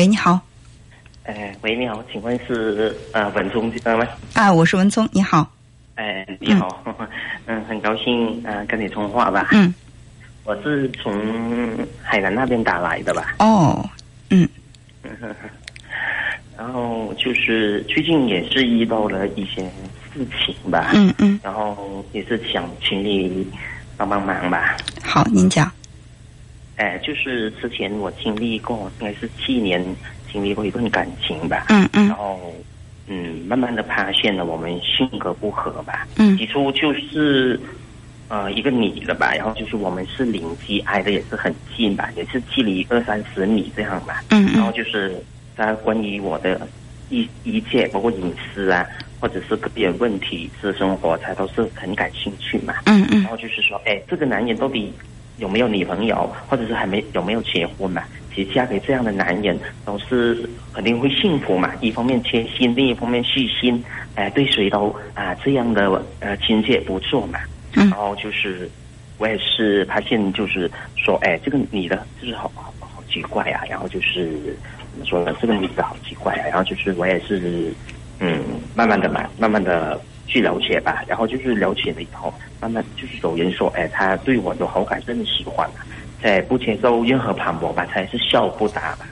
喂，你好。哎，喂，你好，请问是呃文聪呃吗？啊，我是文聪，你好。哎，你好，嗯，很高兴呃跟你通话吧。嗯。我是从海南那边打来的吧？哦，嗯。然后就是最近也是遇到了一些事情吧。嗯嗯。然后也是想请你帮帮忙吧。好，您讲。哎，就是之前我经历过，应该是去年经历过一段感情吧。嗯嗯。然后，嗯，慢慢的发现了我们性格不合吧。嗯。起初就是，呃，一个女的吧，然后就是我们是邻居，挨的也是很近吧，也是距离二三十米这样吧。嗯嗯。然后就是他关于我的一一切，包括隐私啊，或者是个人问题、私生活，他都是很感兴趣嘛。嗯嗯。然后就是说，哎，这个男人到底。有没有女朋友，或者是还没有没有结婚嘛？其实嫁给这样的男人都是肯定会幸福嘛。一方面贴心，另一方面细心，哎，对谁都啊这样的呃亲切不错嘛。然后就是我也是发现，就是说，哎，这个女的就是好好好奇怪啊。然后就是怎么说呢？这个女的好奇怪啊。然后就是我也是嗯，慢慢的嘛，慢慢的。去了解吧，然后就是了解了以后，慢慢就是有人说，哎，他对我有好感，真的喜欢嘛，在不接受任何盘驳吧，他也是笑不答吧。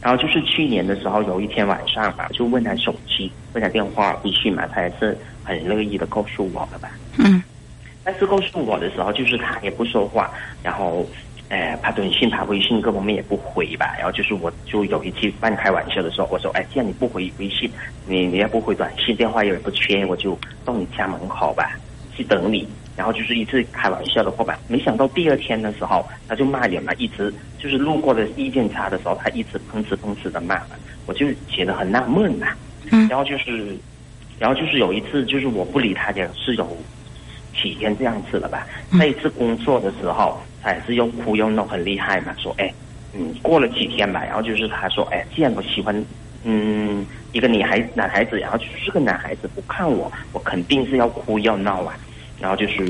然后就是去年的时候，有一天晚上吧，就问他手机，问他电话微信嘛，他也是很乐意的告诉我了吧。嗯。但是告诉我的时候，就是他也不说话，然后。哎，发短信、发微信，各方面也不回吧。然后就是，我就有一次半开玩笑的时候，我说：“哎，既然你不回微信，你你要不回短信，电话也不缺，我就到你家门口吧，去等你。”然后就是一次开玩笑的话吧。没想到第二天的时候，他就骂人嘛，一直就是路过的意见差的时候，他一直吭哧吭哧的骂嘛。我就觉得很纳闷嘛。嗯。然后就是，然后就是有一次，就是我不理他的是有几天这样子了吧。那一次工作的时候。他也是又哭又闹很厉害嘛，说哎，嗯，过了几天吧，然后就是他说哎，既然我喜欢，嗯，一个女孩男孩子，然后就是个男孩子不看我，我肯定是要哭要闹啊，然后就是，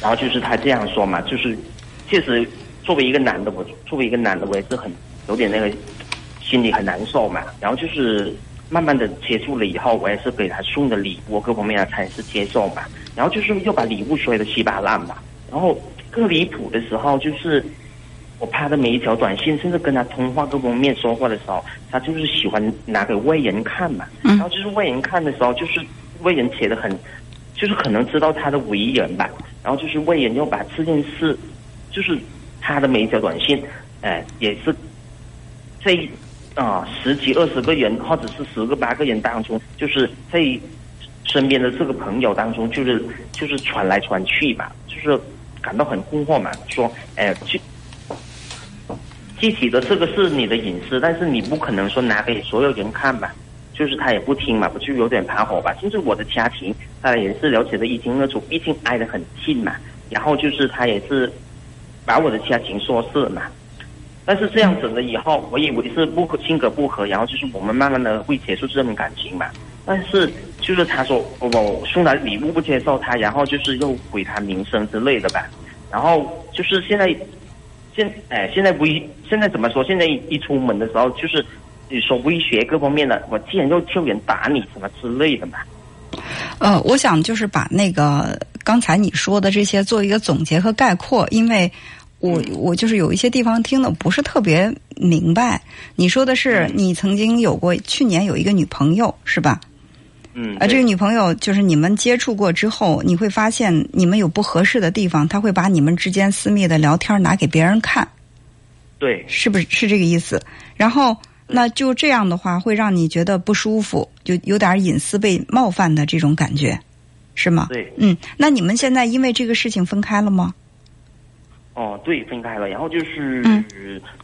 然后就是他这样说嘛，就是确实作为一个男的，我作为一个男的，我也是很有点那个心里很难受嘛，然后就是慢慢的接触了以后，我也是给他送的礼物各方面他也是接受嘛，然后就是又把礼物摔的稀巴烂嘛，然后。更离谱的时候，就是我拍的每一条短信，甚至跟他通话各方面说话的时候，他就是喜欢拿给外人看嘛。然后就是外人看的时候，就是外人写的很，就是可能知道他的为人吧。然后就是为人又把这件事，就是他的每一条短信，哎，也是在啊十几二十个人或者是十个八个人当中，就是在身边的这个朋友当中，就是就是传来传去吧，就是。感到很困惑嘛？说，哎，具具体的这个是你的隐私，但是你不可能说拿给所有人看吧。就是他也不听嘛，不就有点怕火吧？甚至我的家庭，他也是了解的一清二楚，毕竟挨得很近嘛。然后就是他也是把我的家庭说事嘛。但是这样子了以后，我以为是不合性格不合，然后就是我们慢慢的会结束这段感情嘛。但是就是他说我送来礼物不接受他，然后就是又毁他名声之类的吧。然后就是现在，现哎现在不一现在怎么说？现在一出门的时候，就是你说威胁各方面的，我既然要救人打你什么之类的嘛。呃，我想就是把那个刚才你说的这些做一个总结和概括，因为我我就是有一些地方听的不是特别明白。你说的是你曾经有过去年有一个女朋友是吧？嗯，啊，这个女朋友就是你们接触过之后，你会发现你们有不合适的地方，她会把你们之间私密的聊天拿给别人看，对，是不是是这个意思？然后那就这样的话，会让你觉得不舒服，就有点隐私被冒犯的这种感觉，是吗？对，嗯，那你们现在因为这个事情分开了吗？哦，对，分开了。然后就是，嗯，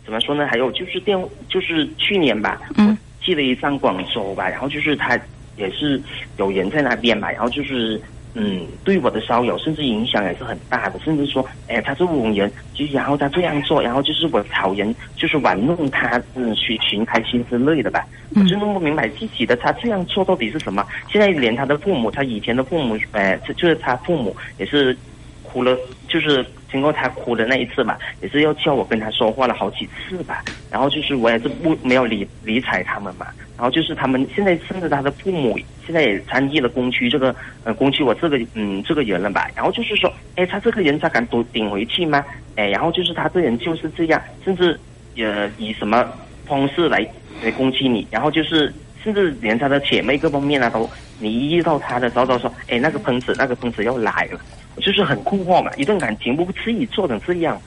怎么说呢？还有就是电，就是去年吧，嗯，去了一趟广州吧，然后就是他。也是有人在那边吧，然后就是嗯，对我的骚扰甚至影响也是很大的，甚至说，哎，他是我人，就然后他这样做，然后就是我讨人，就是玩弄他，嗯，寻寻开心之类的吧。我真弄不明白自己的他这样做到底是什么。现在连他的父母，他以前的父母，哎，就是他父母也是哭了，就是经过他哭的那一次吧，也是要叫我跟他说话了好几次吧。然后就是我也是不没有理理睬他们嘛。然后就是他们现在甚至他的父母现在也参与了攻击这个呃攻击我这个嗯这个人了吧。然后就是说，哎，他这个人他敢顶顶回去吗？哎，然后就是他这人就是这样，甚至呃以什么方式来来攻击你，然后就是。甚至连他的姐妹各方面啊，都你一遇到他的时候都说：“哎，那个喷子，那个喷子又来了。”就是很困惑嘛，一段感情不可以做成这样。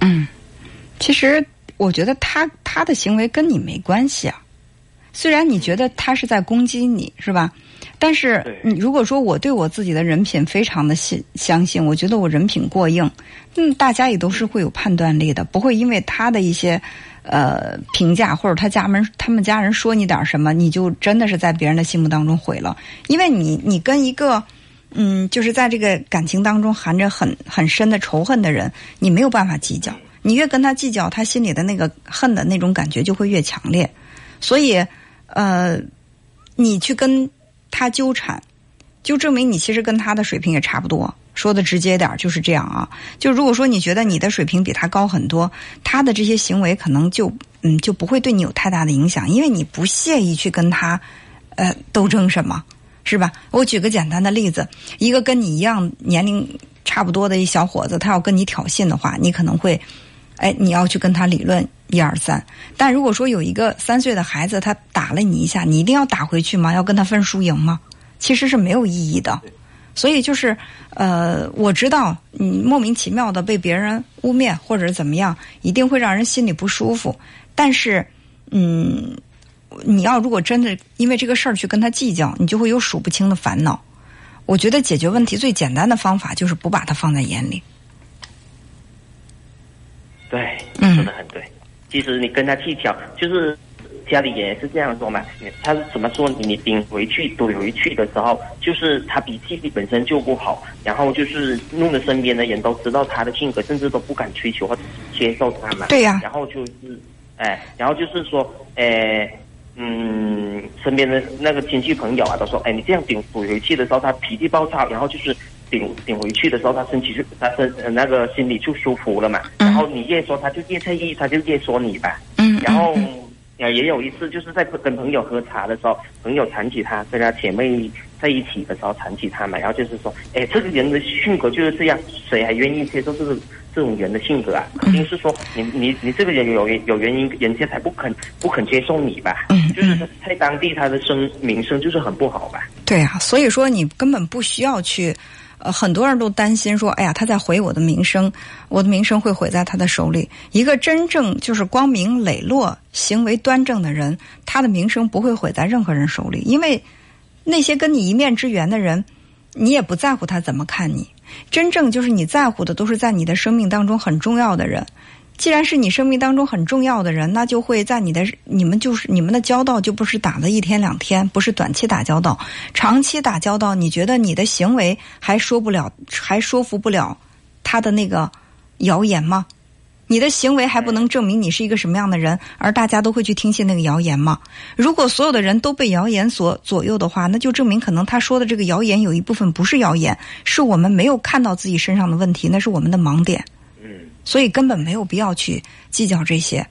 嗯，其实我觉得他他的行为跟你没关系啊。虽然你觉得他是在攻击你，是吧？但是你如果说我对我自己的人品非常的信相信，我觉得我人品过硬，嗯，大家也都是会有判断力的，不会因为他的一些。呃，评价或者他家门他们家人说你点什么，你就真的是在别人的心目当中毁了。因为你你跟一个嗯，就是在这个感情当中含着很很深的仇恨的人，你没有办法计较。你越跟他计较，他心里的那个恨的那种感觉就会越强烈。所以，呃，你去跟他纠缠，就证明你其实跟他的水平也差不多。说的直接点就是这样啊。就如果说你觉得你的水平比他高很多，他的这些行为可能就嗯就不会对你有太大的影响，因为你不屑于去跟他呃斗争什么，是吧？我举个简单的例子，一个跟你一样年龄差不多的一小伙子，他要跟你挑衅的话，你可能会哎你要去跟他理论一二三。但如果说有一个三岁的孩子他打了你一下，你一定要打回去吗？要跟他分输赢吗？其实是没有意义的。所以就是，呃，我知道你莫名其妙的被别人污蔑或者怎么样，一定会让人心里不舒服。但是，嗯，你要如果真的因为这个事儿去跟他计较，你就会有数不清的烦恼。我觉得解决问题最简单的方法就是不把他放在眼里。对，说的很对。其实你跟他计较，就是。家里也是这样说嘛，他怎么说？你顶回去怼回去的时候，就是他脾气本身就不好，然后就是弄得身边的人都知道他的性格，甚至都不敢追求或接受他嘛。对呀。然后就是，哎，然后就是说，哎，嗯，身边的那个亲戚朋友啊，都说，哎，你这样顶怼回去的时候，他脾气暴躁，然后就是顶顶回去的时候，他身体就他身那个心里就舒服了嘛。然后你越说，他就越在意，他就越说你吧。嗯。然后。啊，也有一次，就是在跟朋友喝茶的时候，朋友谈起他跟他姐妹在一起的时候谈起他嘛，然后就是说，哎，这个人的性格就是这样，谁还愿意接受这个这种人的性格啊？肯定是说，你你你这个人有有原因，人家才不肯不肯接受你吧？嗯，就是在当地他的声名声就是很不好吧？对啊，所以说你根本不需要去。呃，很多人都担心说：“哎呀，他在毁我的名声，我的名声会毁在他的手里。”一个真正就是光明磊落、行为端正的人，他的名声不会毁在任何人手里，因为那些跟你一面之缘的人，你也不在乎他怎么看你。真正就是你在乎的，都是在你的生命当中很重要的人。既然是你生命当中很重要的人，那就会在你的你们就是你们的交道就不是打了一天两天，不是短期打交道，长期打交道。你觉得你的行为还说不了，还说服不了他的那个谣言吗？你的行为还不能证明你是一个什么样的人，而大家都会去听信那个谣言吗？如果所有的人都被谣言所左右的话，那就证明可能他说的这个谣言有一部分不是谣言，是我们没有看到自己身上的问题，那是我们的盲点。所以根本没有必要去计较这些，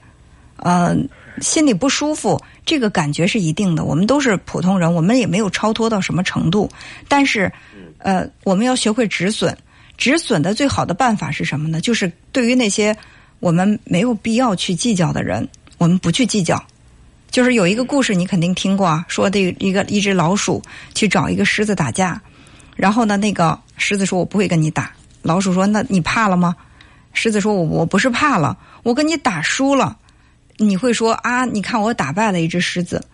呃，心里不舒服，这个感觉是一定的。我们都是普通人，我们也没有超脱到什么程度。但是，呃，我们要学会止损。止损的最好的办法是什么呢？就是对于那些我们没有必要去计较的人，我们不去计较。就是有一个故事，你肯定听过啊，说的一个一只老鼠去找一个狮子打架，然后呢，那个狮子说：“我不会跟你打。”老鼠说：“那你怕了吗？”狮子说：“我我不是怕了，我跟你打输了，你会说啊？你看我打败了一只狮子，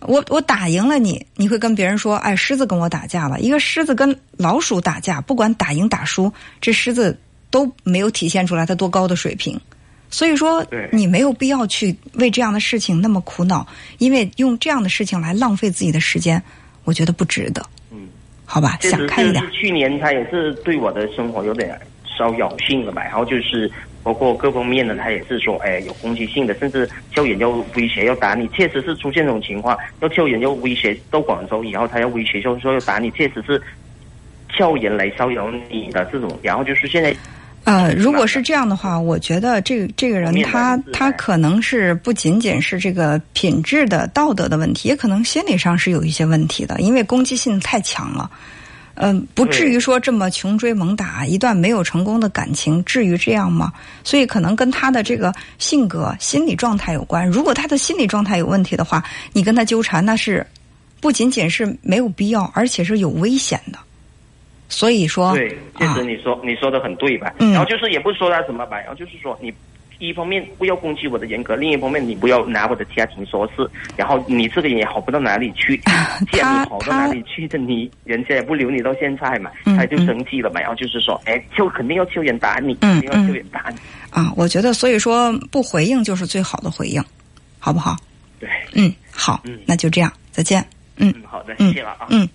我我打赢了你，你会跟别人说：哎，狮子跟我打架了。一个狮子跟老鼠打架，不管打赢打输，这狮子都没有体现出来它多高的水平。所以说，你没有必要去为这样的事情那么苦恼，因为用这样的事情来浪费自己的时间，我觉得不值得。嗯，好吧，想开一点。去年他也是对我的生活有点。”骚扰性的吧，然后就是包括各方面的，他也是说，哎，有攻击性的，甚至叫人要威胁要打你，确实是出现这种情况，要叫人要威胁到广州以后，他要威胁就是说要打你，确实是叫人来骚扰你的这种，然后就是现在。呃，如果是这样的话，我觉得这个这个人他他可能是不仅仅是这个品质的道德的问题，也可能心理上是有一些问题的，因为攻击性太强了。嗯，不至于说这么穷追猛打，一段没有成功的感情，至于这样吗？所以可能跟他的这个性格、心理状态有关。如果他的心理状态有问题的话，你跟他纠缠，那是不仅仅是没有必要，而且是有危险的。所以说，对，确实你说你说的很对吧？嗯然后就是也不说他什么吧，然后就是说你一方面不要攻击我的人格，另一方面你不要拿我的家庭说事，然后你这个人也好不到哪里去，既然你好到哪里去的，你人家也不留你到现在嘛，嗯他就生气了嘛，然后就是说，哎，就肯定要求人打你，嗯肯定要求人打你，啊，我觉得所以说不回应就是最好的回应，好不好？对，嗯，好，嗯那就这样，再见。嗯，好的，谢谢了啊。嗯。